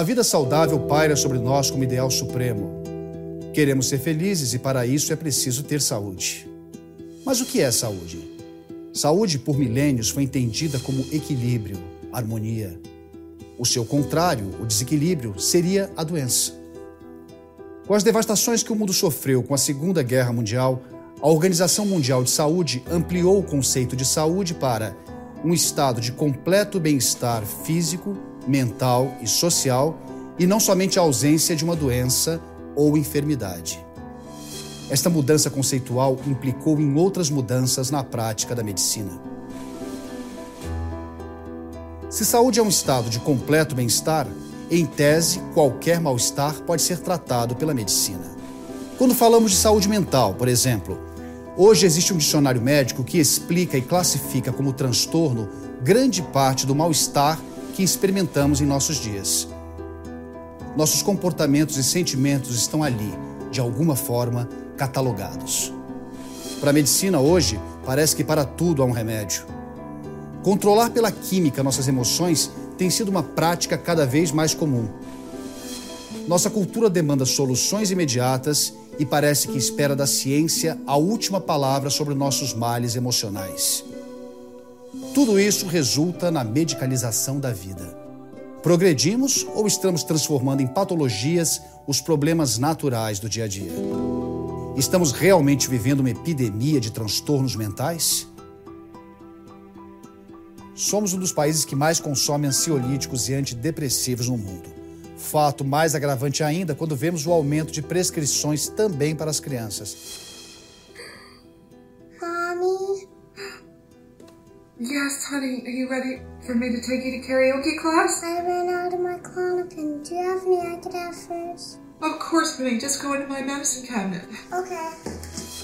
A vida saudável paira sobre nós como ideal supremo. Queremos ser felizes e para isso é preciso ter saúde. Mas o que é saúde? Saúde, por milênios, foi entendida como equilíbrio, harmonia. O seu contrário, o desequilíbrio, seria a doença. Com as devastações que o mundo sofreu com a Segunda Guerra Mundial, a Organização Mundial de Saúde ampliou o conceito de saúde para um estado de completo bem-estar físico, mental e social, e não somente a ausência de uma doença ou enfermidade. Esta mudança conceitual implicou em outras mudanças na prática da medicina. Se saúde é um estado de completo bem-estar, em tese, qualquer mal-estar pode ser tratado pela medicina. Quando falamos de saúde mental, por exemplo, hoje existe um dicionário médico que explica e classifica como transtorno grande parte do mal-estar que experimentamos em nossos dias. Nossos comportamentos e sentimentos estão ali, de alguma forma, catalogados. Para a medicina hoje, parece que para tudo há um remédio. Controlar pela química nossas emoções tem sido uma prática cada vez mais comum. Nossa cultura demanda soluções imediatas e parece que espera da ciência a última palavra sobre nossos males emocionais. Tudo isso resulta na medicalização da vida. Progredimos ou estamos transformando em patologias os problemas naturais do dia a dia? Estamos realmente vivendo uma epidemia de transtornos mentais? Somos um dos países que mais consome ansiolíticos e antidepressivos no mundo. Fato mais agravante ainda quando vemos o aumento de prescrições também para as crianças. Yes, honey. Are you ready for me to take you to karaoke class? I ran out of my Klonopin. Do you have any I could have first? Of course, honey. Just go into my medicine cabinet. Okay.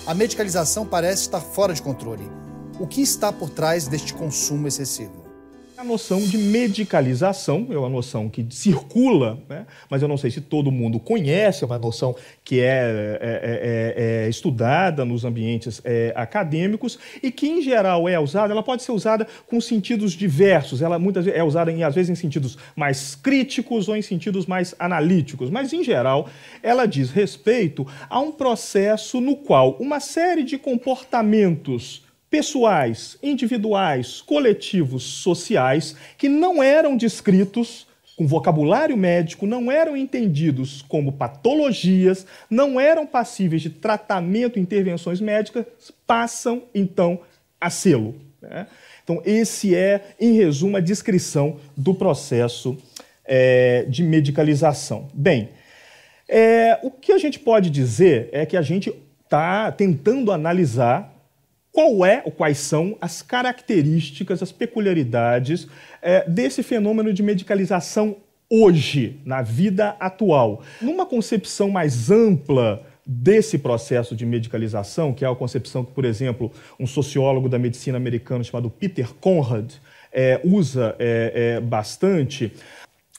A medicalização parece estar fora de controle. O que está por trás deste consumo excessivo? A noção de medicalização é uma noção que circula, né? mas eu não sei se todo mundo conhece, é uma noção que é, é, é, é estudada nos ambientes é, acadêmicos e que, em geral, é usada, ela pode ser usada com sentidos diversos, ela muitas vezes é usada, em, às vezes, em sentidos mais críticos ou em sentidos mais analíticos, mas, em geral, ela diz respeito a um processo no qual uma série de comportamentos pessoais, individuais, coletivos, sociais, que não eram descritos com vocabulário médico, não eram entendidos como patologias, não eram passíveis de tratamento intervenções médicas, passam então a sê-lo. Né? Então, esse é, em resumo, a descrição do processo é, de medicalização. Bem, é, o que a gente pode dizer é que a gente está tentando analisar qual é ou quais são as características, as peculiaridades é, desse fenômeno de medicalização hoje, na vida atual. Numa concepção mais ampla desse processo de medicalização, que é a concepção que, por exemplo, um sociólogo da medicina americana chamado Peter Conrad é, usa é, é bastante,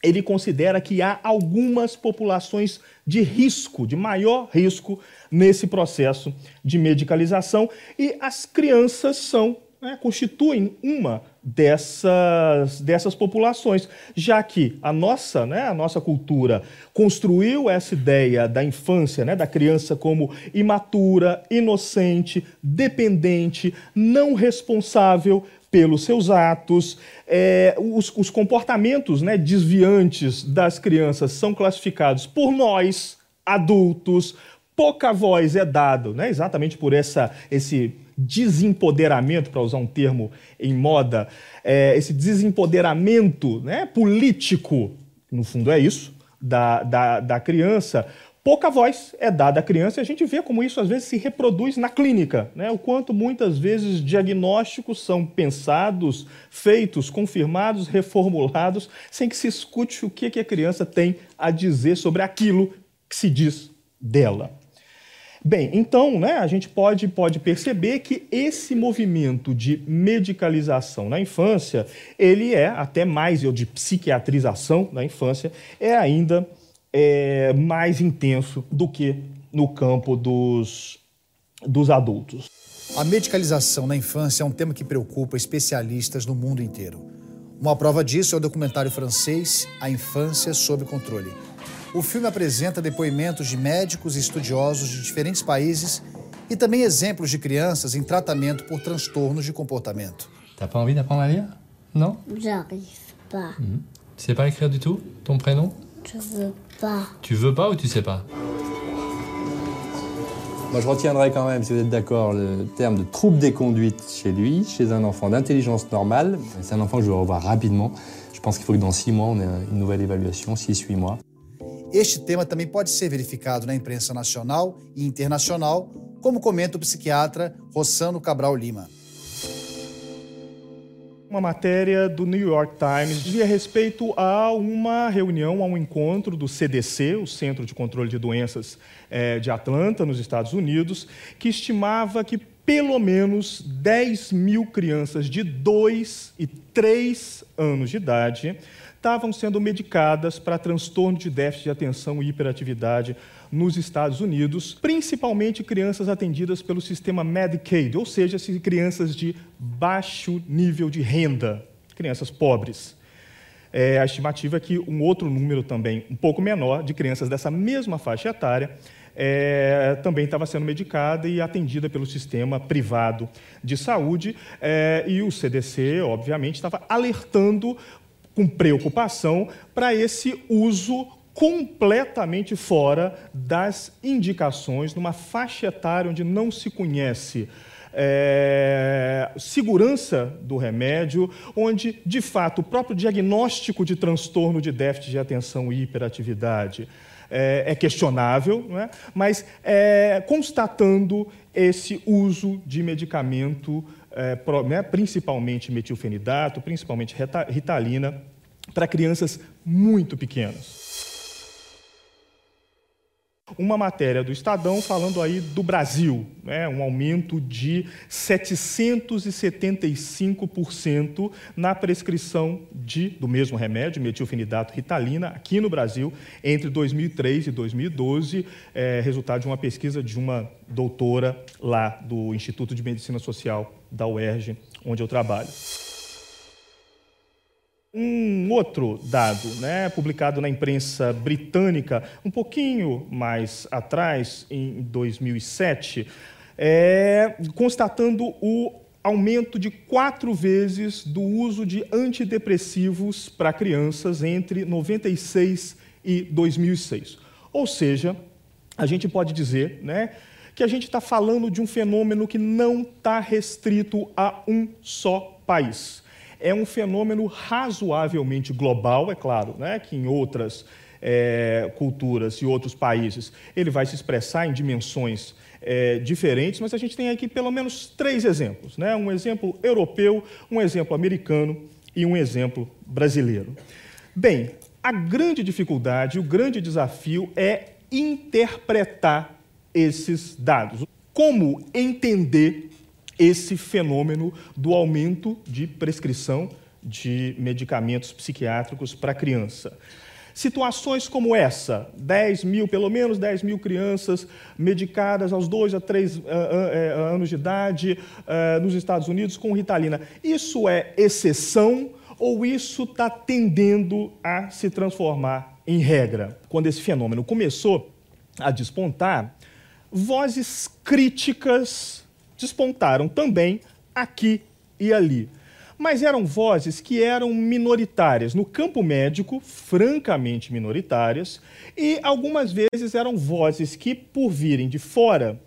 ele considera que há algumas populações de risco, de maior risco, nesse processo de medicalização. E as crianças são né, constituem uma dessas, dessas populações, já que a nossa, né, a nossa cultura construiu essa ideia da infância, né, da criança como imatura, inocente, dependente, não responsável pelos seus atos. É, os, os comportamentos né, desviantes das crianças são classificados por nós, adultos, pouca voz é dado, né? exatamente por essa, esse desempoderamento, para usar um termo em moda, é, esse desempoderamento né, político, no fundo é isso, da, da, da criança, pouca voz é dada à criança e a gente vê como isso às vezes se reproduz na clínica, né? o quanto muitas vezes diagnósticos são pensados, feitos, confirmados, reformulados, sem que se escute o que a criança tem a dizer sobre aquilo que se diz dela. Bem, então, né, a gente pode, pode perceber que esse movimento de medicalização na infância, ele é até mais, eu de psiquiatrização na infância, é ainda é, mais intenso do que no campo dos, dos adultos. A medicalização na infância é um tema que preocupa especialistas no mundo inteiro. Uma prova disso é o documentário francês A Infância sob Controle. O filme apresenta depoimentos de médicos e estudiosos de diferentes países e também exemplos de crianças em tratamento por transtornos de comportamento. T'as pas envie d'apprendre à lire Non J'arrive pas. Tu sais pas écrire du tout Ton prénom Je veux pas. Tu veux pas ou tu sais pas? Moi, je retiendrai quand même, si vous êtes d'accord, le terme de trouble des conduites chez lui, chez un enfant d'intelligence normale. C'est un enfant que je vais revoir rapidement. Je pense qu'il faut que dans six mois, on ait une nouvelle évaluation, six, huit mois. Este tema também pode ser verificado na imprensa nacional e internacional, como comenta o psiquiatra Rossano Cabral Lima. Uma matéria do New York Times dizia respeito a uma reunião, a um encontro do CDC, o Centro de Controle de Doenças eh, de Atlanta, nos Estados Unidos, que estimava que pelo menos 10 mil crianças de 2 e 3 anos de idade estavam sendo medicadas para transtorno de déficit de atenção e hiperatividade nos Estados Unidos, principalmente crianças atendidas pelo sistema Medicaid, ou seja, crianças de baixo nível de renda, crianças pobres. É, a estimativa é que um outro número também, um pouco menor, de crianças dessa mesma faixa etária, é, também estava sendo medicada e atendida pelo sistema privado de saúde. É, e o CDC, obviamente, estava alertando com preocupação para esse uso completamente fora das indicações, numa faixa etária onde não se conhece é, segurança do remédio, onde, de fato, o próprio diagnóstico de transtorno de déficit de atenção e hiperatividade é, é questionável, não é? mas é, constatando esse uso de medicamento, pro, né, principalmente metilfenidato, principalmente ritalina, para crianças muito pequenas uma matéria do Estadão falando aí do Brasil, né, um aumento de 775% na prescrição de, do mesmo remédio, metilfenidato ritalina, aqui no Brasil, entre 2003 e 2012, é, resultado de uma pesquisa de uma doutora lá do Instituto de Medicina Social da UERJ, onde eu trabalho. Um outro dado, né, publicado na imprensa britânica um pouquinho mais atrás, em 2007, é, constatando o aumento de quatro vezes do uso de antidepressivos para crianças entre 96 e 2006. Ou seja, a gente pode dizer né, que a gente está falando de um fenômeno que não está restrito a um só país é um fenômeno razoavelmente global, é claro, né, que em outras é, culturas e outros países ele vai se expressar em dimensões é, diferentes, mas a gente tem aqui pelo menos três exemplos: né? um exemplo europeu, um exemplo americano e um exemplo brasileiro. Bem, a grande dificuldade, o grande desafio é interpretar esses dados. Como entender esse fenômeno do aumento de prescrição de medicamentos psiquiátricos para criança. Situações como essa, 10 mil, pelo menos 10 mil crianças medicadas aos 2 a 3 uh, uh, uh, anos de idade eh, nos Estados Unidos com ritalina. Isso é exceção ou isso está tendendo a se transformar em regra? Quando esse fenômeno começou a despontar, vozes críticas despontaram também aqui e ali. Mas eram vozes que eram minoritárias no campo médico, francamente minoritárias, e algumas vezes eram vozes que, por virem de fora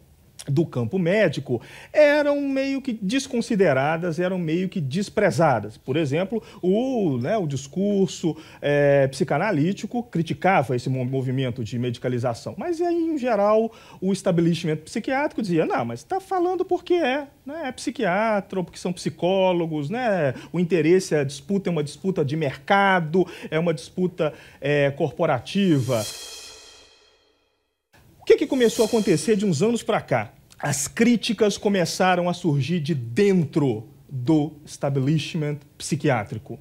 do campo médico eram meio que desconsideradas, eram meio que desprezadas. Por exemplo, o, né, o discurso é, psicanalítico criticava esse movimento de medicalização, mas aí, em geral, o estabelecimento psiquiátrico dizia: não, mas está falando porque é, né, é psiquiatra porque são psicólogos, né, o interesse, a disputa é uma disputa de mercado, é uma disputa é, corporativa. Que, que começou a acontecer de uns anos para cá? As críticas começaram a surgir de dentro do establishment psiquiátrico.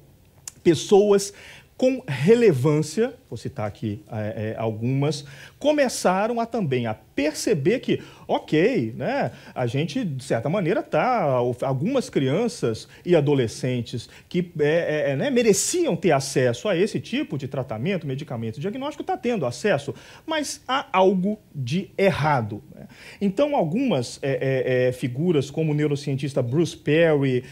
Pessoas com relevância, vou citar aqui é, é, algumas, começaram a também a perceber que, ok, né, a gente, de certa maneira, tá, algumas crianças e adolescentes que é, é, é, né, mereciam ter acesso a esse tipo de tratamento, medicamento, diagnóstico, está tendo acesso, mas há algo de errado. Né? Então, algumas é, é, figuras, como o neurocientista Bruce Perry,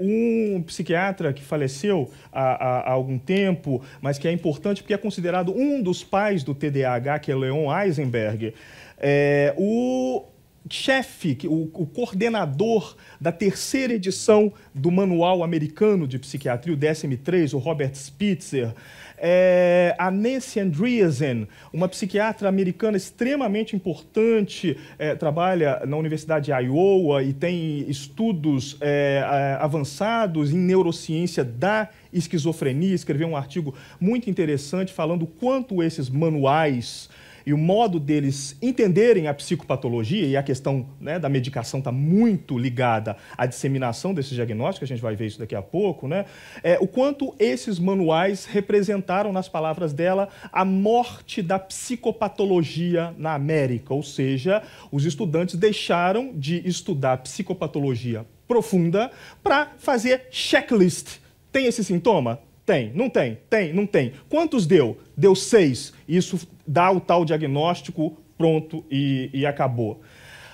um psiquiatra que faleceu há, há, há algum tempo, mas que é importante porque é considerado um dos pais do TDAH, que é Leon Eisenberg, é, o chefe, o, o, coordenador da terceira edição do Manual Americano de Psiquiatria, o DSM-3, o Robert Spitzer, é, a Nancy Andreessen, uma psiquiatra americana extremamente importante, é, trabalha na Universidade de Iowa e tem estudos é, avançados em neurociência da esquizofrenia, escreveu um artigo muito interessante falando quanto esses manuais e o modo deles entenderem a psicopatologia, e a questão né, da medicação está muito ligada à disseminação desses diagnósticos, a gente vai ver isso daqui a pouco, né, é, o quanto esses manuais representaram, nas palavras dela, a morte da psicopatologia na América, ou seja, os estudantes deixaram de estudar psicopatologia profunda para fazer checklist. Tem esse sintoma? Tem. Não tem? Tem. Não tem. Quantos deu? Deu seis. Isso dá o tal diagnóstico, pronto e, e acabou.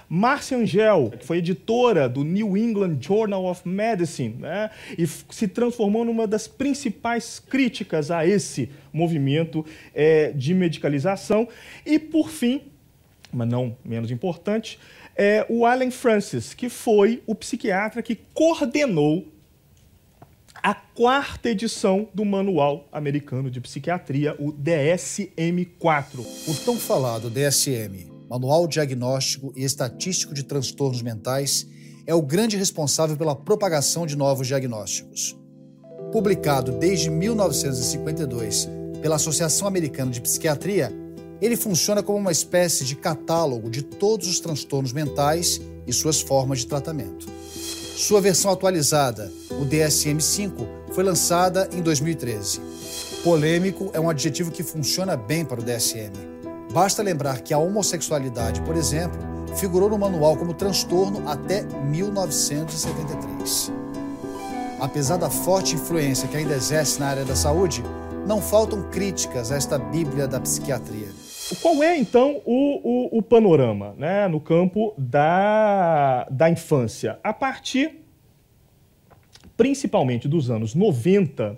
Márcia Angel, que foi editora do New England Journal of Medicine, né, e se transformou numa das principais críticas a esse movimento é, de medicalização. E, por fim, mas não menos importante, é o Alan Francis, que foi o psiquiatra que coordenou a quarta edição do Manual Americano de Psiquiatria, o DSM-4. O tão falado DSM, Manual Diagnóstico e Estatístico de Transtornos Mentais, é o grande responsável pela propagação de novos diagnósticos. Publicado desde 1952 pela Associação Americana de Psiquiatria, ele funciona como uma espécie de catálogo de todos os transtornos mentais e suas formas de tratamento. Sua versão atualizada, o DSM-5, foi lançada em 2013. Polêmico é um adjetivo que funciona bem para o DSM. Basta lembrar que a homossexualidade, por exemplo, figurou no manual como transtorno até 1973. Apesar da forte influência que ainda exerce na área da saúde, não faltam críticas a esta Bíblia da psiquiatria. Qual é, então, o, o, o panorama né, no campo da, da infância? A partir, principalmente, dos anos 90,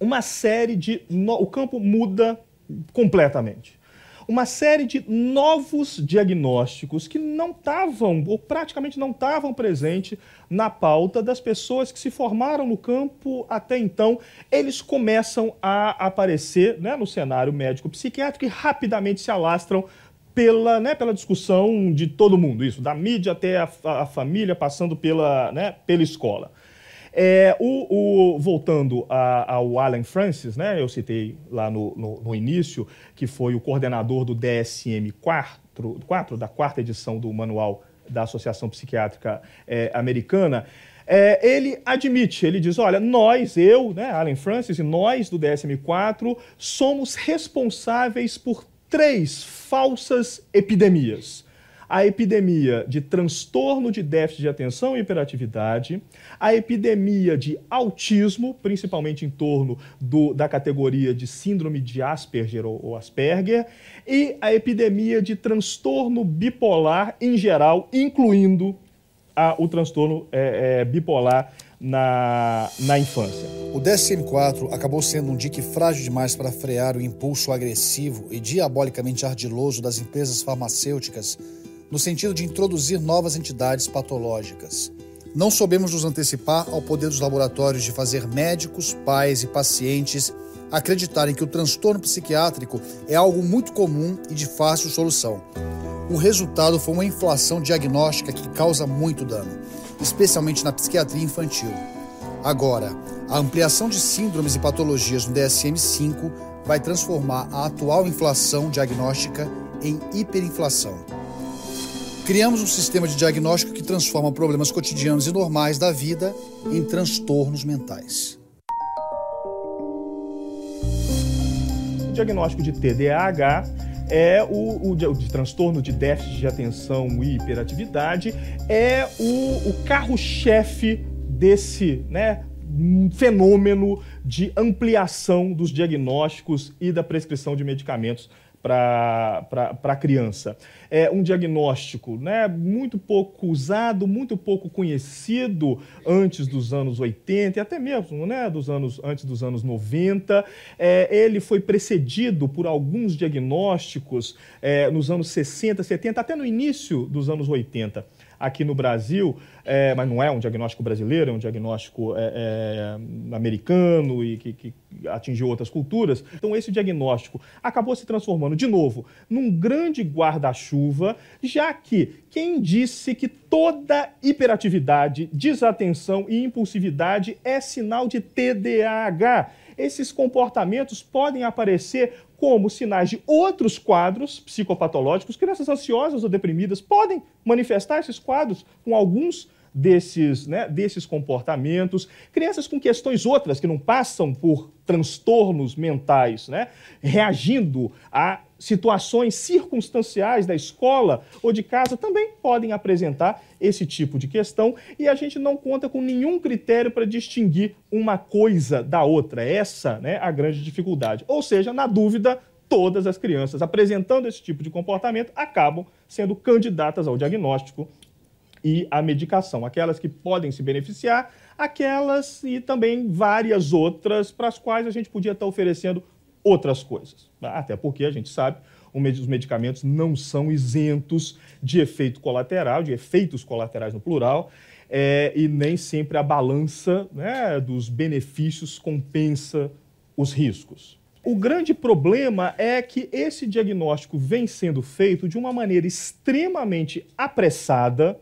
uma série de. No, o campo muda completamente uma série de novos diagnósticos que não estavam, ou praticamente não estavam presentes na pauta das pessoas que se formaram no campo até então. Eles começam a aparecer né, no cenário médico-psiquiátrico e rapidamente se alastram pela, né, pela discussão de todo mundo, isso, da mídia até a, a família, passando pela, né, pela escola. É, o, o, voltando a, ao Alan Francis, né, eu citei lá no, no, no, início, que foi o coordenador do DSM 4, 4 da quarta edição do manual da Associação Psiquiátrica é, Americana, é, ele admite, ele diz, olha, nós, eu, né, Alan Francis, e nós do DSM-4, somos responsáveis por três falsas epidemias a epidemia de transtorno de déficit de atenção e hiperatividade, a epidemia de autismo, principalmente em torno do, da categoria de síndrome de Asperger ou, ou Asperger, e a epidemia de transtorno bipolar em geral, incluindo a, o transtorno é, é, bipolar na, na infância. O DSM-4 acabou sendo um dique frágil demais para frear o impulso agressivo e diabolicamente ardiloso das empresas farmacêuticas no sentido de introduzir novas entidades patológicas. Não soubemos nos antecipar ao poder dos laboratórios de fazer médicos, pais e pacientes acreditarem que o transtorno psiquiátrico é algo muito comum e de fácil solução. O resultado foi uma inflação diagnóstica que causa muito dano, especialmente na psiquiatria infantil. Agora, a ampliação de síndromes e patologias no DSM-5 vai transformar a atual inflação diagnóstica em hiperinflação. Criamos um sistema de diagnóstico que transforma problemas cotidianos e normais da vida em transtornos mentais. esse diagnóstico de TDAH é o, o, de, o transtorno de déficit de atenção e hiperatividade é o, o carro-chefe desse né, fenômeno de ampliação dos diagnósticos e da prescrição de medicamentos para a criança. É um diagnóstico né, muito pouco usado, muito pouco conhecido antes dos anos 80 e até mesmo né, dos anos, antes dos anos 90. É, ele foi precedido por alguns diagnósticos é, nos anos 60, 70, até no início dos anos 80 aqui no Brasil, é, mas não é um diagnóstico brasileiro, é um diagnóstico é, é, americano e que, que, atingiu outras culturas. Então, esse diagnóstico acabou se transformando, de novo, num grande guarda-chuva, já que quem disse que toda hiperatividade, desatenção e impulsividade é sinal de TDAH? Esses comportamentos podem aparecer como sinais de outros quadros psicopatológicos. Crianças ansiosas ou deprimidas podem manifestar esses quadros com alguns desses, né, desses comportamentos. Crianças com questões outras que não passam por transtornos mentais, né, reagindo a situações circunstanciais da escola ou de casa também podem apresentar esse tipo de questão e a gente não conta com nenhum critério para distinguir uma coisa da outra. Essa é né, a grande dificuldade. Ou seja, na dúvida, todas as crianças apresentando esse tipo de comportamento acabam sendo candidatas ao diagnóstico e à medicação. Aquelas que podem se beneficiar, aquelas e também várias outras para as quais a gente podia estar oferecendo outras coisas. Até porque a gente sabe os medicamentos não são isentos de efeito colateral, de efeitos colaterais no plural, é, e nem sempre a balança né, dos benefícios compensa os riscos. O grande problema é que esse diagnóstico vem sendo feito de uma maneira extremamente apressada,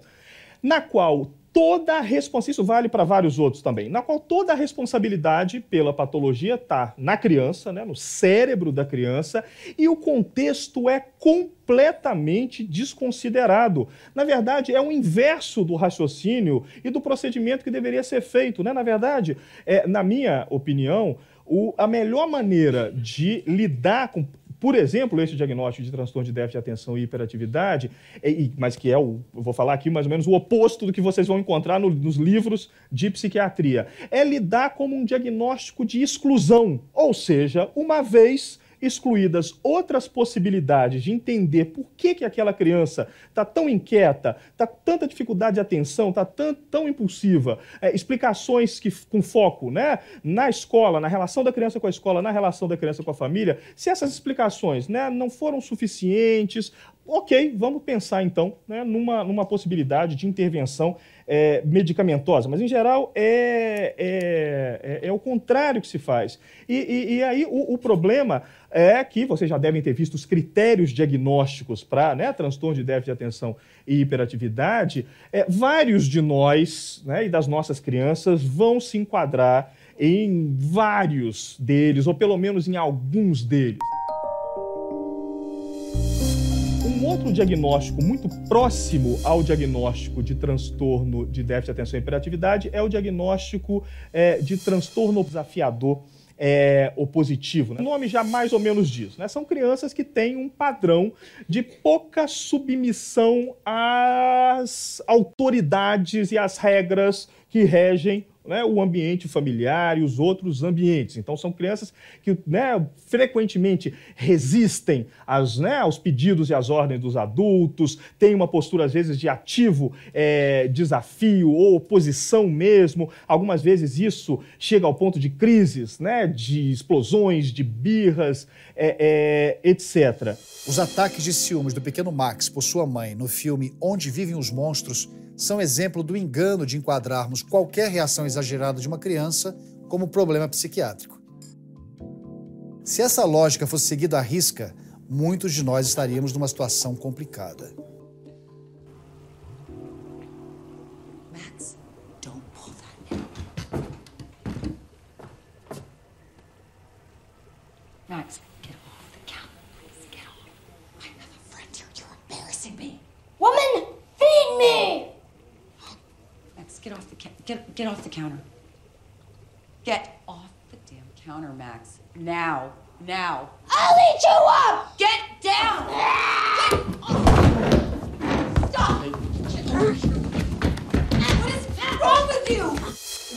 na qual toda a responsabilidade, isso vale para vários outros também, na qual toda a responsabilidade pela patologia está na criança, né, no cérebro da criança, e o contexto é completamente desconsiderado. Na verdade, é o inverso do raciocínio e do procedimento que deveria ser feito. Né? Na verdade, é, na minha opinião, o, a melhor maneira de lidar com por exemplo, esse diagnóstico de transtorno de déficit de atenção e hiperatividade, é, mas que é o, eu vou falar aqui mais ou menos o oposto do que vocês vão encontrar no, nos livros de psiquiatria, é lidar como um diagnóstico de exclusão, ou seja, uma vez excluídas outras possibilidades de entender por que, que aquela criança está tão inquieta, está tanta dificuldade de atenção, está tão, tão impulsiva, é, explicações que, com foco né, na escola, na relação da criança com a escola, na relação da criança com a família, se essas explicações né, não foram suficientes, ok, vamos pensar então né, numa, numa possibilidade de intervenção é, medicamentosa, mas em geral é, é, é, é, o contrário que se faz. E, e, e aí o, o, problema é que vocês já devem ter visto os critérios diagnósticos para né, transtorno de déficit de atenção e hiperatividade. É, vários de nós né, e das nossas crianças vão se enquadrar em vários deles, ou pelo menos em alguns deles. Outro diagnóstico muito próximo ao diagnóstico de transtorno de déficit de atenção e hiperatividade é o diagnóstico é, de transtorno desafiador é, opositivo. Né? O nome já mais ou menos diz. Né? São crianças que têm um padrão de pouca submissão às autoridades e às regras que regem né, o ambiente familiar e os outros ambientes. Então, são crianças que né, frequentemente resistem às, né, aos pedidos e às ordens dos adultos, têm uma postura, às vezes, de ativo é, desafio ou oposição mesmo. Algumas vezes isso chega ao ponto de crises, né, de explosões, de birras, é, é, etc. Os ataques de ciúmes do pequeno Max por sua mãe no filme Onde Vivem os Monstros são exemplo do engano de enquadrarmos qualquer reação exagerada de uma criança como problema psiquiátrico. Se essa lógica fosse seguida à risca, muitos de nós estaríamos numa situação complicada. Max, get off the counter. Get off. I have a friend here. You're embarrassing me. Woman, feed me! Get off the get get counter. Get off the damn counter, Max. Now. Now. I'll eat you up! Get down! Stop! What is wrong with you?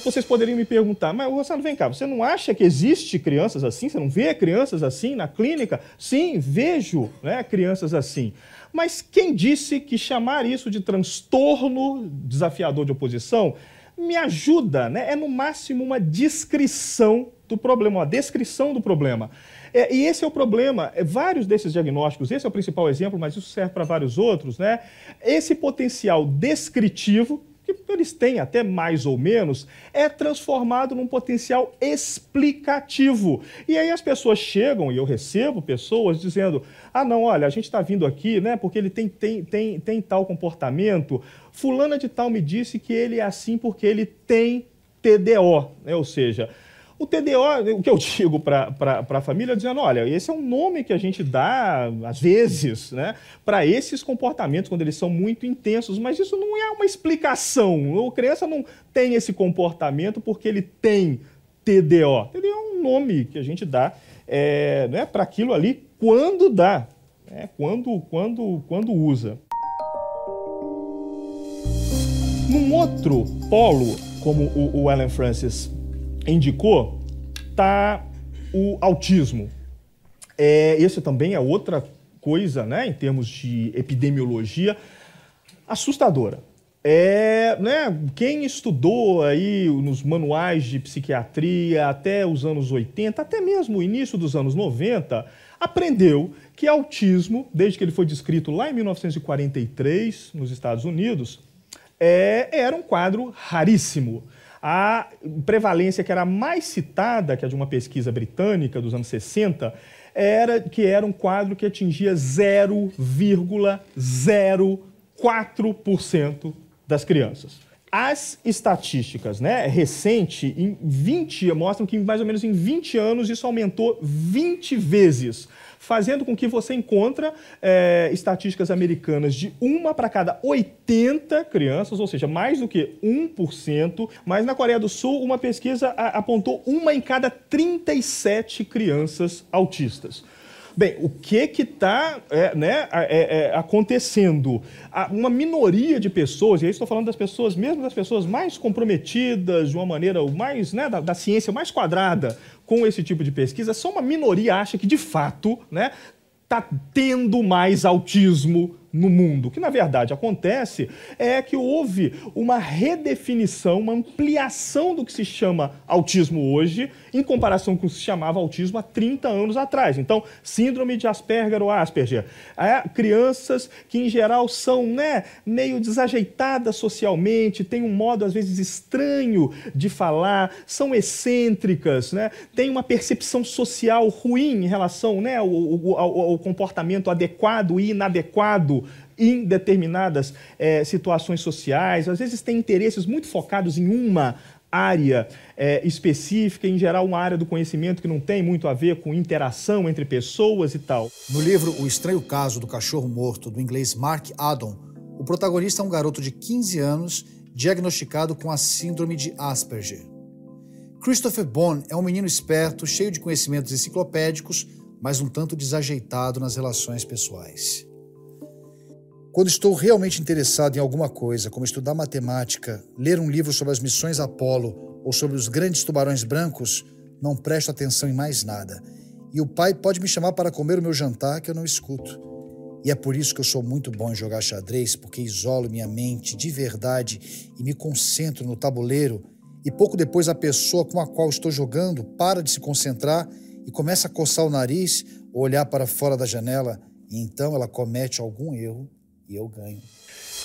Vocês poderiam me perguntar, mas Rosana, vem cá, você não acha que existe crianças assim? Você não vê crianças assim na clínica? Sim, vejo né, crianças assim. Mas quem disse que chamar isso de transtorno desafiador de oposição me ajuda, né? É no máximo uma descrição do problema, uma descrição do problema. É, e esse é o problema. É, vários desses diagnósticos, esse é o principal exemplo, mas isso serve para vários outros, né? Esse potencial descritivo, que eles têm até mais ou menos, é transformado num potencial explicativo. E aí as pessoas chegam, e eu recebo pessoas dizendo: ah, não, olha, a gente está vindo aqui, né, porque ele tem, tem, tem, tem tal comportamento. Fulana de tal me disse que ele é assim porque ele tem TDO, né? ou seja, o TDO, o que eu digo para a família, dizendo: olha, esse é um nome que a gente dá, às vezes, né, para esses comportamentos, quando eles são muito intensos, mas isso não é uma explicação. A criança não tem esse comportamento porque ele tem TDO. TDO é um nome que a gente dá é, né, para aquilo ali quando dá, né, quando, quando, quando usa. Num outro polo, como o, o Alan Francis indicou, está o autismo. É, esse também é outra coisa, né, em termos de epidemiologia, assustadora. É, né, quem estudou aí nos manuais de psiquiatria até os anos 80, até mesmo o início dos anos 90, aprendeu que autismo, desde que ele foi descrito lá em 1943 nos Estados Unidos, é, era um quadro raríssimo. A prevalência que era mais citada, que é de uma pesquisa britânica dos anos 60, era que era um quadro que atingia 0,04% das crianças. As estatísticas né, recentes, em 20, mostram que mais ou menos em 20 anos isso aumentou 20 vezes fazendo com que você encontra é, estatísticas americanas de uma para cada 80 crianças, ou seja, mais do que 1%, mas na Coreia do Sul uma pesquisa apontou uma em cada 37 crianças autistas. Bem, o que está é, né, é, é, acontecendo? Uma minoria de pessoas, e aí estou falando das pessoas, mesmo das pessoas mais comprometidas, de uma maneira mais né, da, da ciência mais quadrada com esse tipo de pesquisa, só uma minoria acha que, de fato, né, está tendo mais autismo no mundo. O que na verdade acontece é que houve uma redefinição, uma ampliação do que se chama autismo hoje, em comparação com o que se chamava autismo há 30 anos atrás. Então, síndrome de Asperger ou Asperger. É, crianças que, em geral, são né, meio desajeitadas socialmente, têm um modo, às vezes, estranho de falar, são excêntricas, né, têm uma percepção social ruim em relação né, ao, ao, ao comportamento adequado e inadequado em determinadas é, situações sociais, às vezes têm interesses muito focados em uma área é, específica, em geral uma área do conhecimento que não tem muito a ver com interação entre pessoas e tal. No livro O Estranho Caso do Cachorro Morto, do inglês Mark Addon, o protagonista é um garoto de 15 anos diagnosticado com a síndrome de Asperger. Christopher Bond é um menino esperto, cheio de conhecimentos enciclopédicos, mas um tanto desajeitado nas relações pessoais. Quando estou realmente interessado em alguma coisa, como estudar matemática, ler um livro sobre as missões Apolo ou sobre os grandes tubarões brancos, não presto atenção em mais nada. E o pai pode me chamar para comer o meu jantar que eu não escuto. E é por isso que eu sou muito bom em jogar xadrez, porque isolo minha mente de verdade e me concentro no tabuleiro. E pouco depois a pessoa com a qual estou jogando para de se concentrar e começa a coçar o nariz ou olhar para fora da janela, e então ela comete algum erro e eu ganho.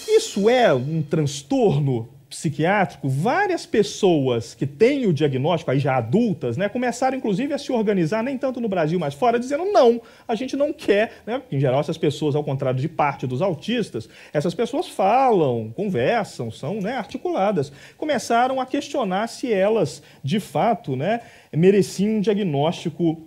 Isso é um transtorno psiquiátrico, várias pessoas que têm o diagnóstico, aí já adultas, né, começaram inclusive a se organizar, nem tanto no Brasil, mas fora, dizendo não, a gente não quer, né, em geral essas pessoas, ao contrário de parte dos autistas, essas pessoas falam, conversam, são né, articuladas, começaram a questionar se elas, de fato, né, mereciam um diagnóstico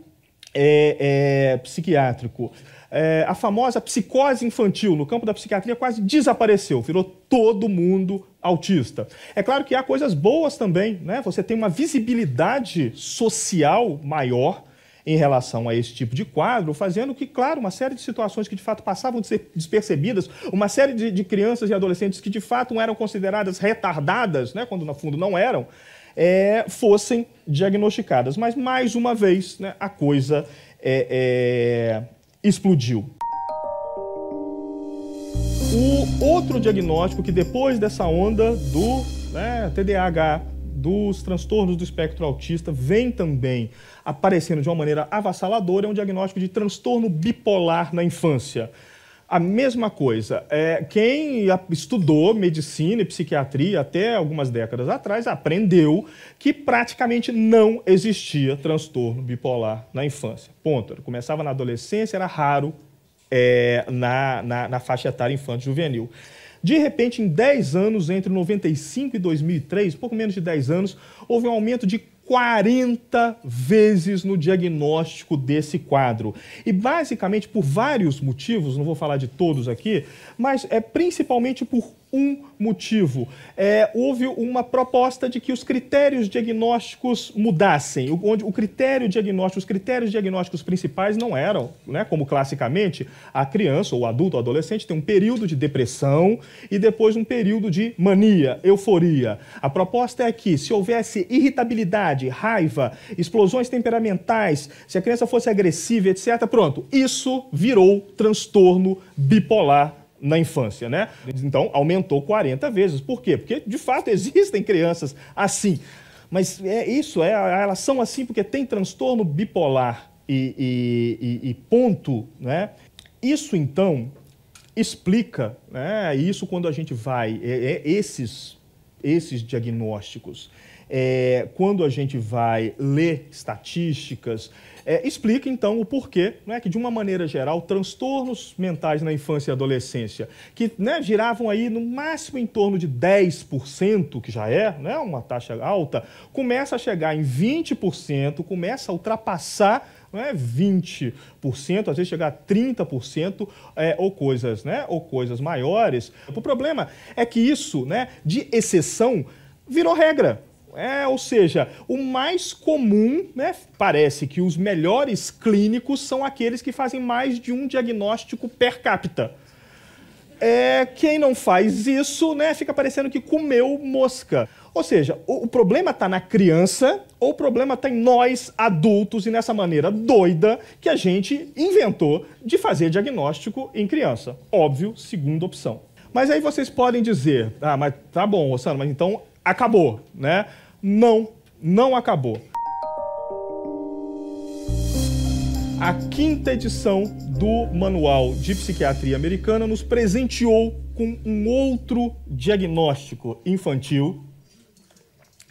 é, é, psiquiátrico. É, a famosa psicose infantil no campo da psiquiatria quase desapareceu, virou todo mundo autista. É claro que há coisas boas também, né? Você tem uma visibilidade social maior em relação a esse tipo de quadro, fazendo que, claro, uma série de situações que de fato passavam de ser despercebidas, uma série de, de crianças e adolescentes que de fato não eram consideradas retardadas, né, quando no fundo não eram, é, fossem diagnosticadas. Mas, mais uma vez, né, a coisa é, é, explodiu. O outro diagnóstico que depois dessa onda do né, TDAH, dos transtornos do espectro autista, vem também aparecendo de uma maneira avassaladora, é um diagnóstico de transtorno bipolar na infância. A mesma coisa. É, quem estudou medicina e psiquiatria até algumas décadas atrás aprendeu que praticamente não existia transtorno bipolar na infância. Ponto. Começava na adolescência, era raro é, na, na, na faixa etária infanto-juvenil. De repente, em 10 anos, entre 95 e 2003, pouco menos de 10 anos, houve um aumento de 40 vezes no diagnóstico desse quadro. E basicamente por vários motivos, não vou falar de todos aqui, mas é principalmente por um motivo. É, houve uma proposta de que os critérios diagnósticos mudassem, onde o critério diagnóstico, os critérios diagnósticos principais não eram, né, como classicamente a criança ou o adulto ou adolescente tem um período de depressão e depois um período de mania, euforia. A proposta é que se houvesse irritabilidade, raiva, explosões temperamentais, se a criança fosse agressiva, etc, pronto, isso virou transtorno bipolar na infância, né? Então, aumentou 40 vezes. Por quê? Porque, de fato, existem crianças assim. Mas é isso, é, elas são assim porque tem transtorno bipolar e, e, e, ponto, né? Isso, então, explica, né? Isso quando a gente vai, é, é esses, esses diagnósticos, é, quando a gente vai ler estatísticas, é, explica então o porquê né, que, de uma maneira geral, transtornos mentais na infância e adolescência, que né, giravam aí no máximo em torno de 10%, que já é né, uma taxa alta, começa a chegar em 20%, começa a ultrapassar não é 20%, às vezes chegar a 30% é, ou coisas, né, ou coisas maiores. O problema é que isso, né, de exceção, virou regra. É, ou seja, o mais comum, né, parece que os melhores clínicos são aqueles que fazem mais de um diagnóstico per capita. É, quem não faz isso, né, fica parecendo que comeu mosca. Ou seja, o, o problema está na criança ou o problema está em nós, adultos, e nessa maneira doida que a gente inventou de fazer diagnóstico em criança. Óbvio, segunda opção. Mas aí vocês podem dizer, ah, mas tá bom, Ossano, mas então acabou, né? Não, não acabou. A quinta edição do Manual de Psiquiatria Americana nos presenteou com um outro diagnóstico infantil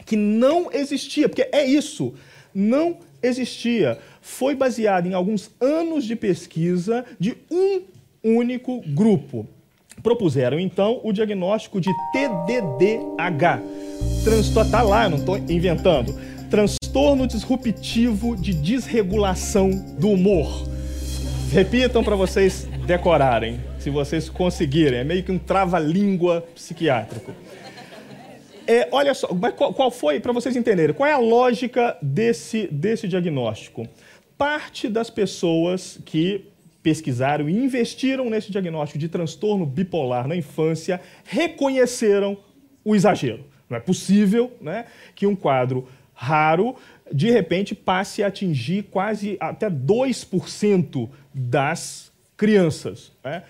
que não existia, porque é isso, não existia. Foi baseado em alguns anos de pesquisa de um único grupo. Propuseram então o diagnóstico de TDDH. Está lá, eu não estou inventando. Transtorno disruptivo de desregulação do humor. Repitam para vocês decorarem, se vocês conseguirem. É meio que um trava-língua psiquiátrico. É, olha só, qual, qual foi, para vocês entenderem, qual é a lógica desse, desse diagnóstico? Parte das pessoas que pesquisaram e investiram nesse diagnóstico de transtorno bipolar na infância reconheceram o exagero. Não é possível né, que um quadro raro, de repente, passe a atingir quase até 2% das crianças. Né?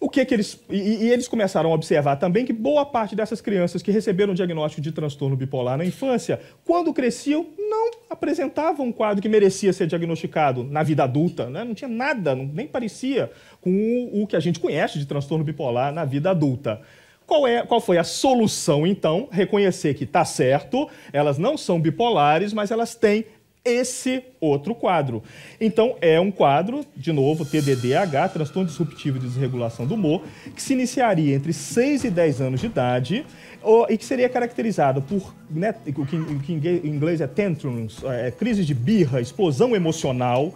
O que, que eles. E, e, eles começaram a observar também que boa parte dessas crianças que receberam diagnóstico de transtorno bipolar na infância, quando cresciam, não apresentavam um quadro que merecia ser diagnosticado na vida adulta. Né? Não tinha nada, não, nem parecia com o, o que a gente conhece de transtorno bipolar na vida adulta. Qual, é, qual foi a solução, então? Reconhecer que está certo, elas não são bipolares, mas elas têm esse outro quadro. Então, é um quadro, de novo, TDDH, transtorno disruptivo de desregulação do humor, que se iniciaria entre 6 e 10 anos de idade e que seria caracterizado por né, o, que, que em inglês é tantrums, é, crise de birra, explosão emocional,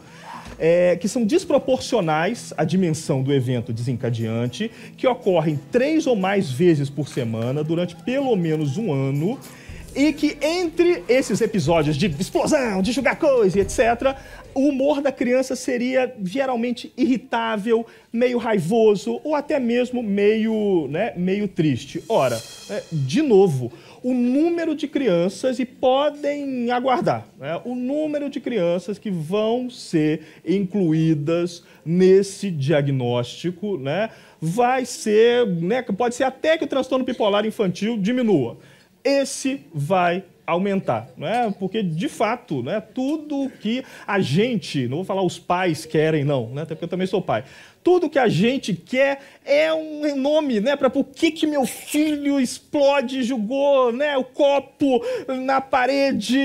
é, que são desproporcionais à dimensão do evento desencadeante, que ocorrem três ou mais vezes por semana durante pelo menos um ano e que entre esses episódios de explosão, de jogar coisa e etc., o humor da criança seria geralmente irritável, meio raivoso ou até mesmo meio, né, meio triste. Ora, é, de novo, o número de crianças, e podem aguardar, né, o número de crianças que vão ser incluídas nesse diagnóstico, né, vai ser, né, pode ser até que o transtorno bipolar infantil diminua. Esse vai aumentar, não é? Porque de fato, né, tudo que a gente, não vou falar os pais querem não, né, até porque eu também sou pai. Tudo que a gente quer é um nome, né, para por que que meu filho explode, jogou, né, o copo na parede,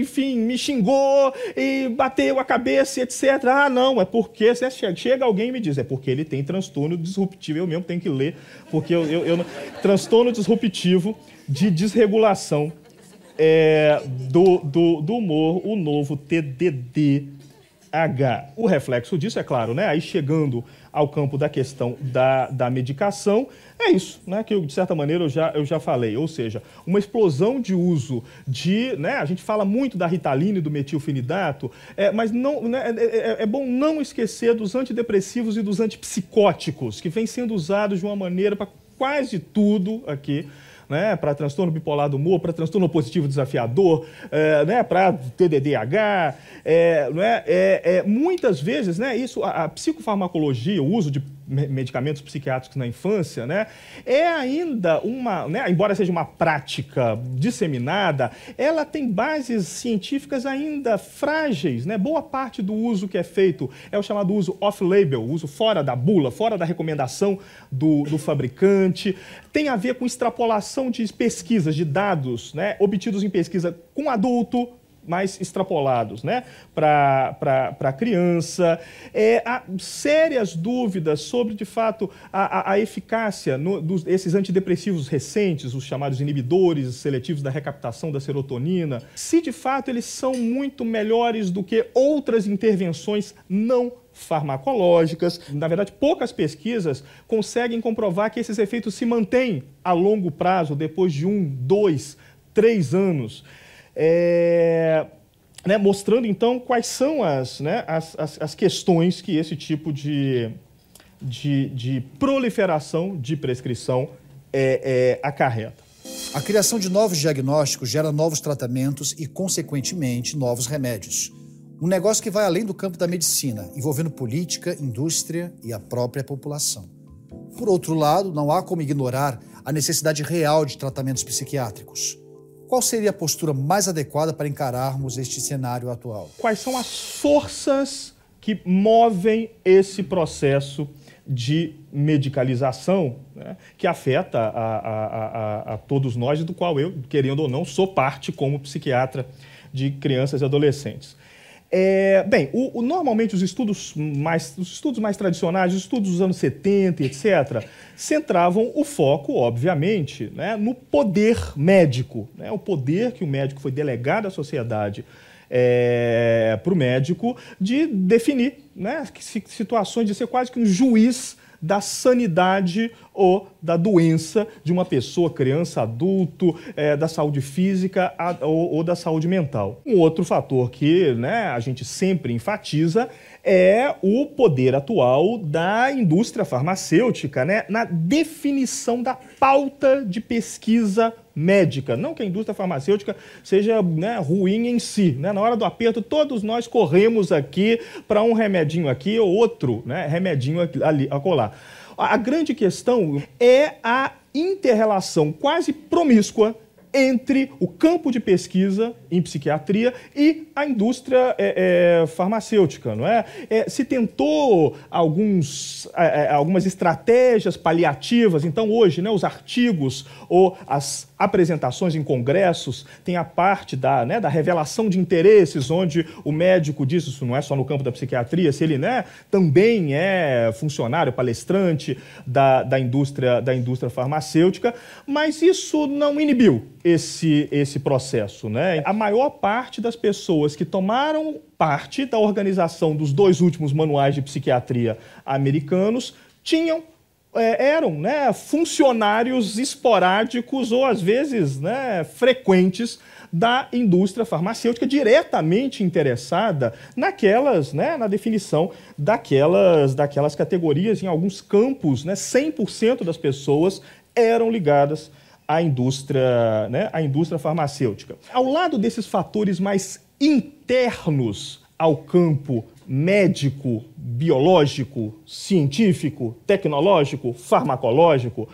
enfim, me xingou e bateu a cabeça, etc. Ah, não, é porque você chega, chega alguém e me diz, é porque ele tem transtorno disruptivo. Eu mesmo tenho que ler, porque eu, eu, eu transtorno disruptivo de desregulação é, do, do, do humor, o novo TDDH. O reflexo disso, é claro, né? Aí chegando ao campo da questão da, da medicação, é isso, né? Que eu, de certa maneira eu já, eu já falei. Ou seja, uma explosão de uso de. Né, a gente fala muito da ritalina e do metilfenidato, é, mas não, né, é, é, é bom não esquecer dos antidepressivos e dos antipsicóticos, que vêm sendo usados de uma maneira para quase tudo aqui né, para transtorno bipolar do humor, para transtorno positivo desafiador, é, né, para TDDH, é, não é, é, é, muitas vezes, né, isso, a, a psicofarmacologia, o uso de medicamentos psiquiátricos na infância, né, é ainda uma, né, embora seja uma prática disseminada, ela tem bases científicas ainda frágeis, né? Boa parte do uso que é feito é o chamado uso off-label, uso fora da bula, fora da recomendação do, do fabricante, tem a ver com extrapolação de pesquisas, de dados, né, obtidos em pesquisa com adulto, mais extrapolados né, para a criança. É, há sérias dúvidas sobre, de fato, a, a, a eficácia no, dos, desses antidepressivos recentes, os chamados inibidores seletivos da recaptação da serotonina, se de fato eles são muito melhores do que outras intervenções não farmacológicas. Na verdade, poucas pesquisas conseguem comprovar que esses efeitos se mantêm a longo prazo, depois de um, dois, três anos. É, né, mostrando então quais são as, né, as, as, as, questões que esse tipo de, de, de proliferação de prescrição é, é, acarreta. A criação de novos diagnósticos gera novos tratamentos e, consequentemente, novos remédios. Um negócio que vai além do campo da medicina, envolvendo política, indústria e a própria população. Por outro lado, não há como ignorar a necessidade real de tratamentos psiquiátricos. Qual seria a postura mais adequada para encararmos este cenário atual? Quais são as forças que movem esse processo de medicalização né, que afeta a, a, a, a, todos nós, e do qual eu, querendo ou não, sou parte como psiquiatra de crianças e adolescentes. É, bem, o, o, normalmente os estudos, mais, os estudos mais tradicionais, os estudos dos anos 70, etc., centravam o foco, obviamente, né, no poder médico, né, o poder que o médico foi delegado à sociedade é, para o médico de definir né, situações, de ser quase que um juiz da sanidade ou da doença de uma pessoa, criança, adulto, é, da saúde física a, ou, ou, da saúde mental. Um outro fator que né, a gente sempre enfatiza é o poder atual da indústria farmacêutica né, na definição da pauta de pesquisa médica. Não que a indústria farmacêutica seja né, ruim em si. Né? Na hora do aperto, todos nós corremos aqui para um remedinho aqui ou outro né, remedinho ali, acolá. A grande questão é a interrelação quase promíscua entre o campo de pesquisa em psiquiatria e a indústria é, é, farmacêutica, não é? é? Se tentou alguns, é, é, algumas estratégias paliativas, então hoje, né, os artigos ou as apresentações em congressos, tem a parte da, né, da revelação de interesses, onde o médico diz, isso não é só no campo da psiquiatria, se ele né, também é funcionário, palestrante da, da, indústria, da indústria farmacêutica, mas isso não inibiu esse, esse processo. Né? A maior parte das pessoas que tomaram parte da organização dos dois últimos manuais de psiquiatria americanos tinham é, eram né, funcionários esporádicos ou às vezes né, frequentes da indústria farmacêutica diretamente interessada naquelas, né, na definição daquelas, daquelas categorias. Em alguns campos, né, 100% das pessoas eram ligadas à indústria, né, à indústria farmacêutica. Ao lado desses fatores mais internos ao campo médico, biológico, científico, tecnológico, farmacológico,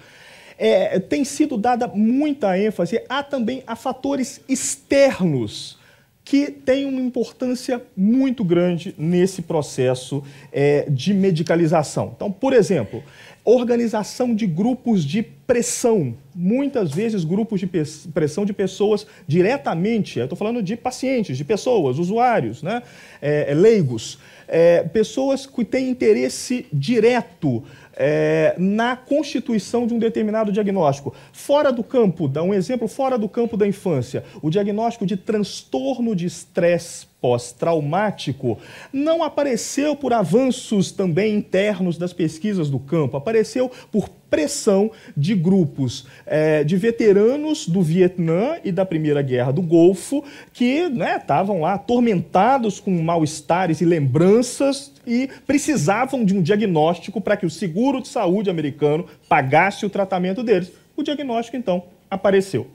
é, tem sido dada muita ênfase a também a fatores externos que têm uma importância muito grande nesse processo é, de medicalização. Então, por exemplo, organização de grupos de pressão, muitas vezes grupos de pressão de pessoas diretamente, eu estou falando de pacientes, de pessoas, usuários, né? É, leigos, é, pessoas que têm interesse direto é, na constituição de um determinado diagnóstico. Fora do campo, dá um exemplo fora do campo da infância, o diagnóstico de transtorno de estresse pós-traumático não apareceu por avanços também internos das pesquisas do campo, apareceu por pressão de grupos é, de veteranos do Vietnã e da Primeira Guerra do Golfo que estavam né, lá atormentados com mal-estares e lembranças e precisavam de um diagnóstico para que o seguro de saúde americano pagasse o tratamento deles. O diagnóstico, então, apareceu.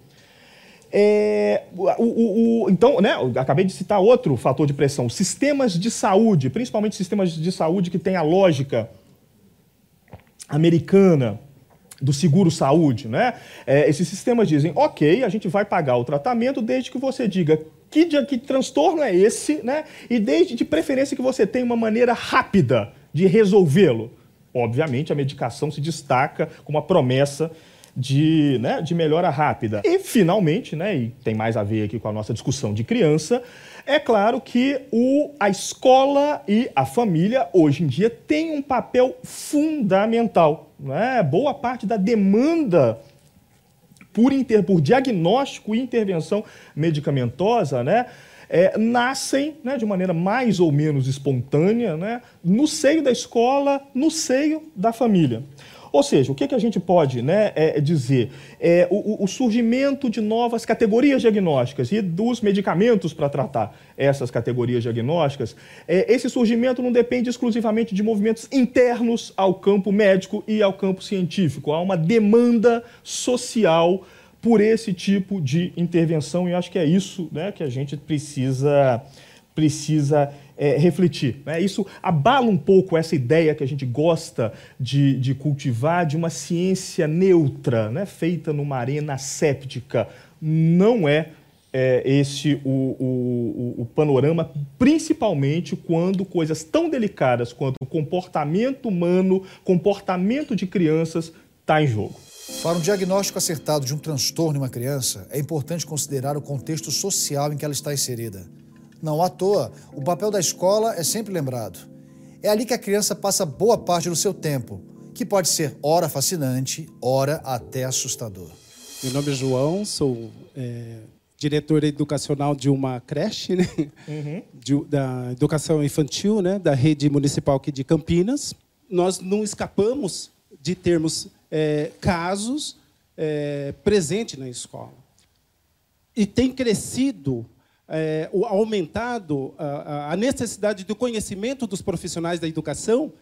É, o, o, o, então, né, acabei de citar outro fator de pressão: sistemas de saúde, principalmente sistemas de saúde que têm a lógica americana do seguro saúde, né? É, esses sistemas dizem, ok, a gente vai pagar o tratamento desde que você diga que, que transtorno é esse, né? E desde de preferência que você tenha uma maneira rápida de resolvê-lo. Obviamente, a medicação se destaca com uma promessa de, né, de melhora rápida. E, finalmente, né, e tem mais a ver aqui com a nossa discussão de criança, é claro que o, a escola e a família, hoje em dia, têm um papel fundamental. Né? Boa parte da demanda por, inter, por diagnóstico e intervenção medicamentosa, né? É, nascem né, de maneira mais ou menos espontânea né, no seio da escola, no seio da família. Ou seja, o que, que a gente pode né, é, dizer? É, o, o, surgimento de novas categorias diagnósticas e dos medicamentos para tratar essas categorias diagnósticas, é, esse surgimento não depende exclusivamente de movimentos internos ao campo médico e ao campo científico. Há uma demanda social por esse tipo de intervenção e acho que é isso né, que a gente precisa, precisa é, refletir. Né? Isso abala um pouco essa ideia que a gente gosta de, de cultivar de uma ciência neutra, né? feita numa arena séptica. Não é, é esse o, o, o, panorama, principalmente quando coisas tão delicadas quanto o comportamento humano, comportamento de crianças, está em jogo. Para um diagnóstico acertado de um transtorno em uma criança, é importante considerar o contexto social em que ela está inserida. Não à toa, o papel da escola é sempre lembrado. É ali que a criança passa boa parte do seu tempo, que pode ser ora fascinante, ora até assustador. Meu nome é João, sou é, diretor educacional de uma creche, né? Uhum. De, da educação infantil, né? da rede municipal aqui de Campinas. Nós não escapamos de termos é, casos é, presentes na escola. E tem crescido é, aumentado a, a, necessidade do conhecimento dos profissionais da educação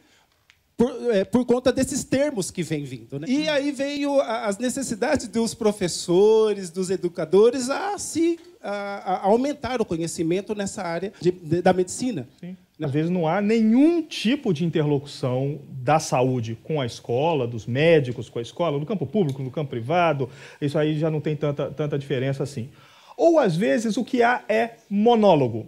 por, é, por conta desses termos que vem vindo. Né? E aí veio as necessidades dos professores, dos educadores a se a, a aumentar o conhecimento nessa área de, de, da medicina. Sim. Às vezes não há nenhum tipo de interlocução da saúde com a escola, dos médicos com a escola, no campo público, no campo privado. Isso aí já não tem tanta, tanta diferença assim ou às vezes o que há é monólogo.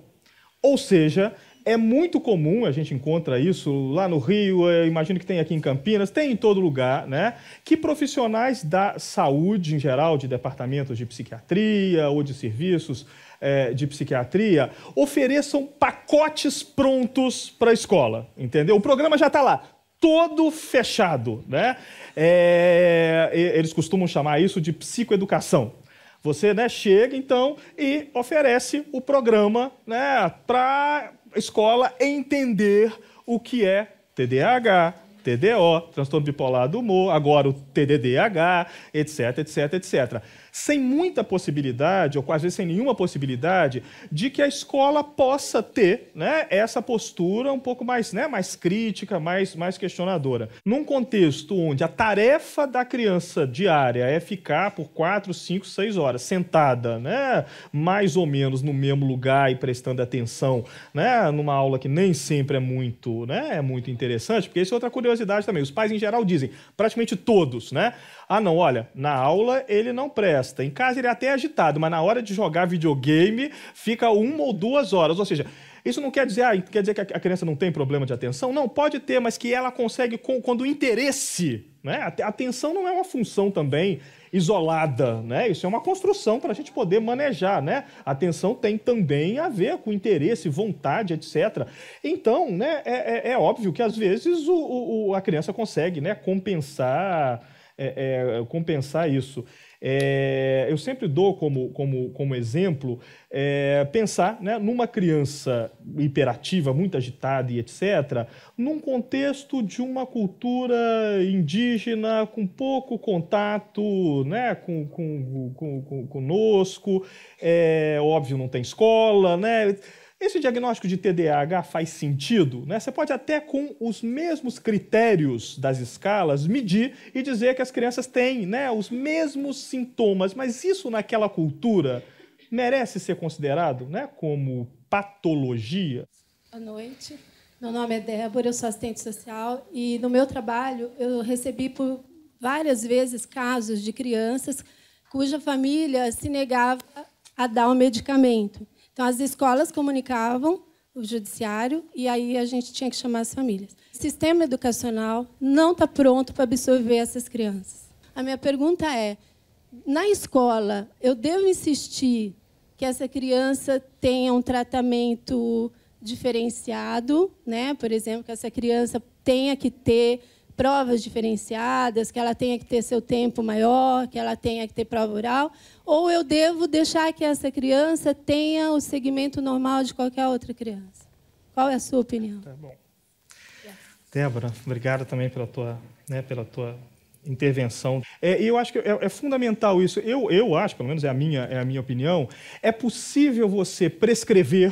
Ou seja, É muito comum, a gente encontra isso lá no Rio, imagino que tem aqui em Campinas, tem em todo lugar, né? Que profissionais da saúde em geral, de departamentos de psiquiatria ou de serviços é, de psiquiatria, ofereçam pacotes prontos para a escola, entendeu? O programa já está lá, todo fechado, né? É, eles costumam chamar isso de psicoeducação. Você né, chega, então, e oferece o programa né, para a escola entender o que é TDAH, TDO, transtorno bipolar do humor, agora o TDDH, etc, etc, etc sem muita possibilidade, ou quase sem nenhuma possibilidade, de que a escola possa ter né, essa postura um pouco mais, né, mais crítica, mais, mais questionadora. Num contexto onde a tarefa da criança diária é ficar por quatro, cinco, seis horas sentada, né, mais ou menos no mesmo lugar e prestando atenção, né, numa aula que nem sempre é muito, né, é muito interessante, porque isso é outra curiosidade também. Os pais, em geral, dizem, praticamente todos, né? Ah, não, olha, na aula ele não presta. Em casa ele é até agitado, mas na hora de jogar videogame fica uma ou duas horas. Ou seja, isso não quer dizer, ah, quer dizer que a criança não tem problema de atenção? Não, pode ter, mas que ela consegue, quando o interesse, né? A atenção não é uma função também isolada, né? Isso é uma construção para a gente poder manejar, né? A atenção tem também a ver com interesse, vontade, etc. Então, né? É, é, é óbvio que às vezes o, o, a criança consegue, né? Compensar é, é, compensar isso. É, eu sempre dou como, como, como exemplo é, pensar né, numa criança hiperativa, muito agitada e etc., num contexto de uma cultura indígena com pouco contato né, com, com, com, com conosco, é, óbvio, não tem escola, né? Esse diagnóstico de TDAH faz sentido? Né? Você pode até com os mesmos critérios das escalas medir e dizer que as crianças têm né, os mesmos sintomas, mas isso naquela cultura merece ser considerado né, como patologia? Boa noite. Meu nome é Débora, eu sou assistente social e no meu trabalho eu recebi por várias vezes casos de crianças cuja família se negava a dar o medicamento. Então, as escolas comunicavam o judiciário e aí a gente tinha que chamar as famílias. O sistema educacional não está pronto para absorver essas crianças. A minha pergunta é: na escola, eu devo insistir que essa criança tenha um tratamento diferenciado, né? Por exemplo, que essa criança tenha que ter provas diferenciadas, que ela tenha que ter seu tempo maior, que ela tenha que ter prova oral, ou eu devo deixar que essa criança tenha o segmento normal de qualquer outra criança? Qual é a sua opinião? Tá bom. Débora, obrigado também pela tua, né, pela tua intervenção. É, eu acho que é, é, fundamental isso. Eu, eu acho, pelo menos é a minha, é a minha opinião, é possível você prescrever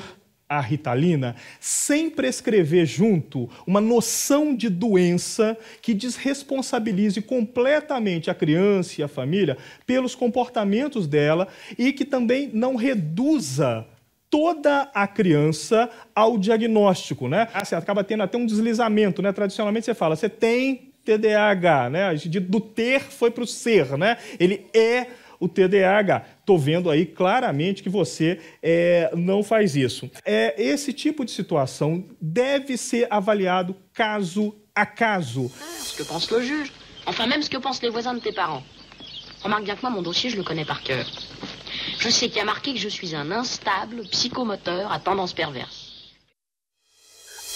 a ritalina sem prescrever junto uma noção de doença que desresponsabilize completamente a criança e a família pelos comportamentos dela e que também não reduza toda a criança ao diagnóstico, né? Você acaba tendo até um deslizamento, né? Tradicionalmente você fala, você tem TDAH, né? Do ter foi para o ser, né? Ele é o TDAH. Estou vendo aí claramente que você é, não faz isso. É, esse tipo de situação deve ser avaliado caso a caso. Ce que pense le juge. Enfin, même ce que pensent les voisins de tes parents. Remarque bien que moi, mon dossier, je le connais par cœur. Je sais qu'il y a marqué que je suis un instable psychomoteur à tendance perverse.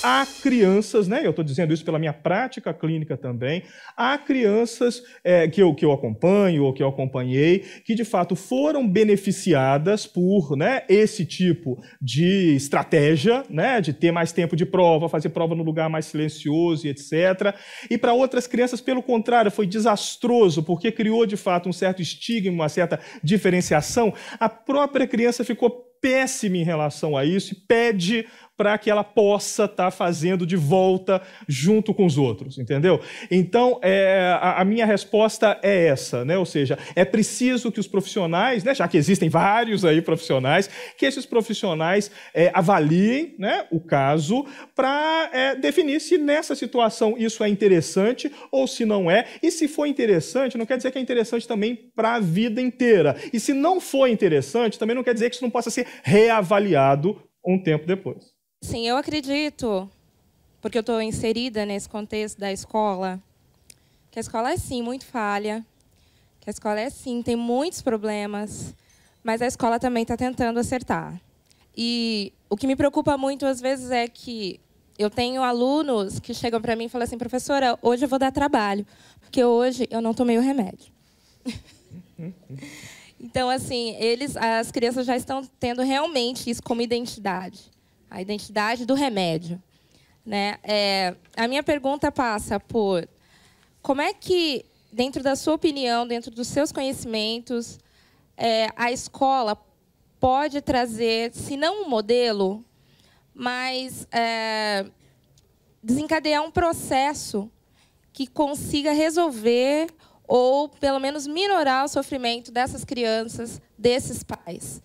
Há crianças, né? Eu estou dizendo isso pela minha prática clínica também. Há crianças é, que, eu, que eu acompanho ou que eu acompanhei que de fato foram beneficiadas por né, esse tipo de estratégia, né? De ter mais tempo de prova, fazer prova no lugar mais silencioso e etc. E para outras crianças, pelo contrário, foi desastroso porque criou de fato um certo estigma, uma certa diferenciação. A própria criança ficou péssima em relação a isso e pede para que ela possa estar tá fazendo de volta junto com os outros, entendeu? Então, é, a, a, minha resposta é essa, né? Ou seja, é preciso que os profissionais, né, já que existem vários aí profissionais, que esses profissionais é, avaliem né, o caso para é, definir se nessa situação isso é interessante ou se não é. E se for interessante, não quer dizer que é interessante também para a vida inteira. E se não for interessante, também não quer dizer que isso não possa ser reavaliado um tempo depois. Sim, eu acredito, porque eu estou inserida nesse contexto da escola, que a escola é sim muito falha, que a escola é sim tem muitos problemas, mas a escola também está tentando acertar. E o que me preocupa muito às vezes é que eu tenho alunos que chegam para mim e falam assim, professora, hoje eu vou dar trabalho, porque hoje eu não tomei o remédio. então, assim, eles, as crianças já estão tendo realmente isso como identidade, a identidade do remédio. Né? É, a minha pergunta passa por como é que, dentro da sua opinião, dentro dos seus conhecimentos, é, a escola pode trazer, se não um modelo, mas é, desencadear um processo que consiga resolver ou, pelo menos, minorar o sofrimento dessas crianças, desses pais.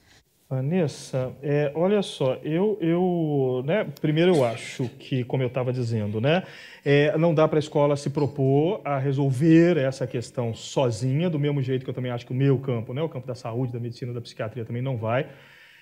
Vanessa, é, olha só, eu, eu né, primeiro eu acho que, como eu estava dizendo, né, é, não dá para a escola se propor a resolver essa questão sozinha, do mesmo jeito que eu também acho que o meu campo, né, o campo da saúde, da medicina, da psiquiatria também não vai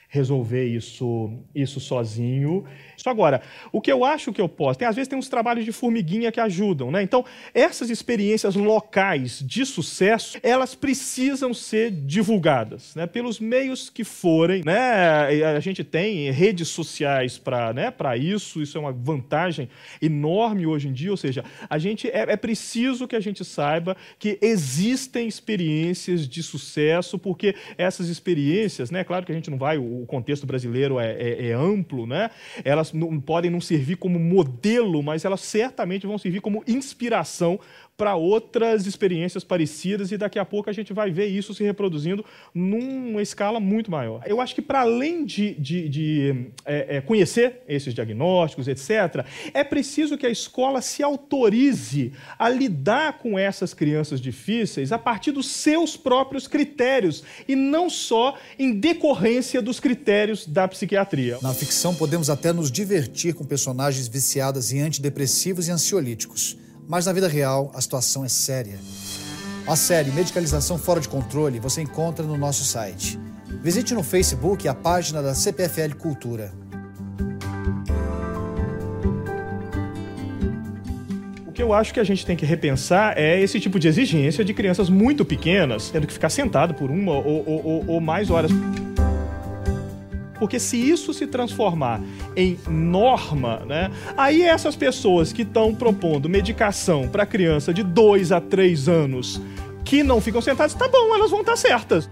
resolver isso, isso sozinho. Isso agora, o que eu acho que eu posso, tem, às vezes tem uns trabalhos de formiguinha que ajudam, né? Então, essas experiências locais de sucesso, elas precisam ser divulgadas, né? Pelos meios que forem, né? A gente tem redes sociais para né, isso, isso é uma vantagem enorme hoje em dia, ou seja, a gente é, é preciso que a gente saiba que existem experiências de sucesso, porque essas experiências, né? Claro que a gente não vai o contexto brasileiro é, é, é amplo, né? elas não, podem não servir como modelo, mas elas certamente vão servir como inspiração para outras experiências parecidas e daqui a pouco a gente vai ver isso se reproduzindo numa escala muito maior. Eu acho que para além de, de, de é, é, conhecer esses diagnósticos, etc., é preciso que a escola se autorize a lidar com essas crianças difíceis a partir dos seus próprios critérios e não só em decorrência dos critérios da psiquiatria. Na ficção podemos até nos divertir com personagens viciadas em antidepressivos e ansiolíticos mas na vida real a situação é séria. A série Medicalização Fora de Controle você encontra no nosso site. Visite no Facebook a página da CPFL Cultura. O que eu acho que a gente tem que repensar é esse tipo de exigência de crianças muito pequenas, tendo que ficar sentado por uma ou, ou, ou mais horas. Porque se isso se transformar em norma, né, aí essas pessoas que estão propondo medicação para criança de 2 a 3 anos que não ficam sentadas, tá bom, elas vão estar certas.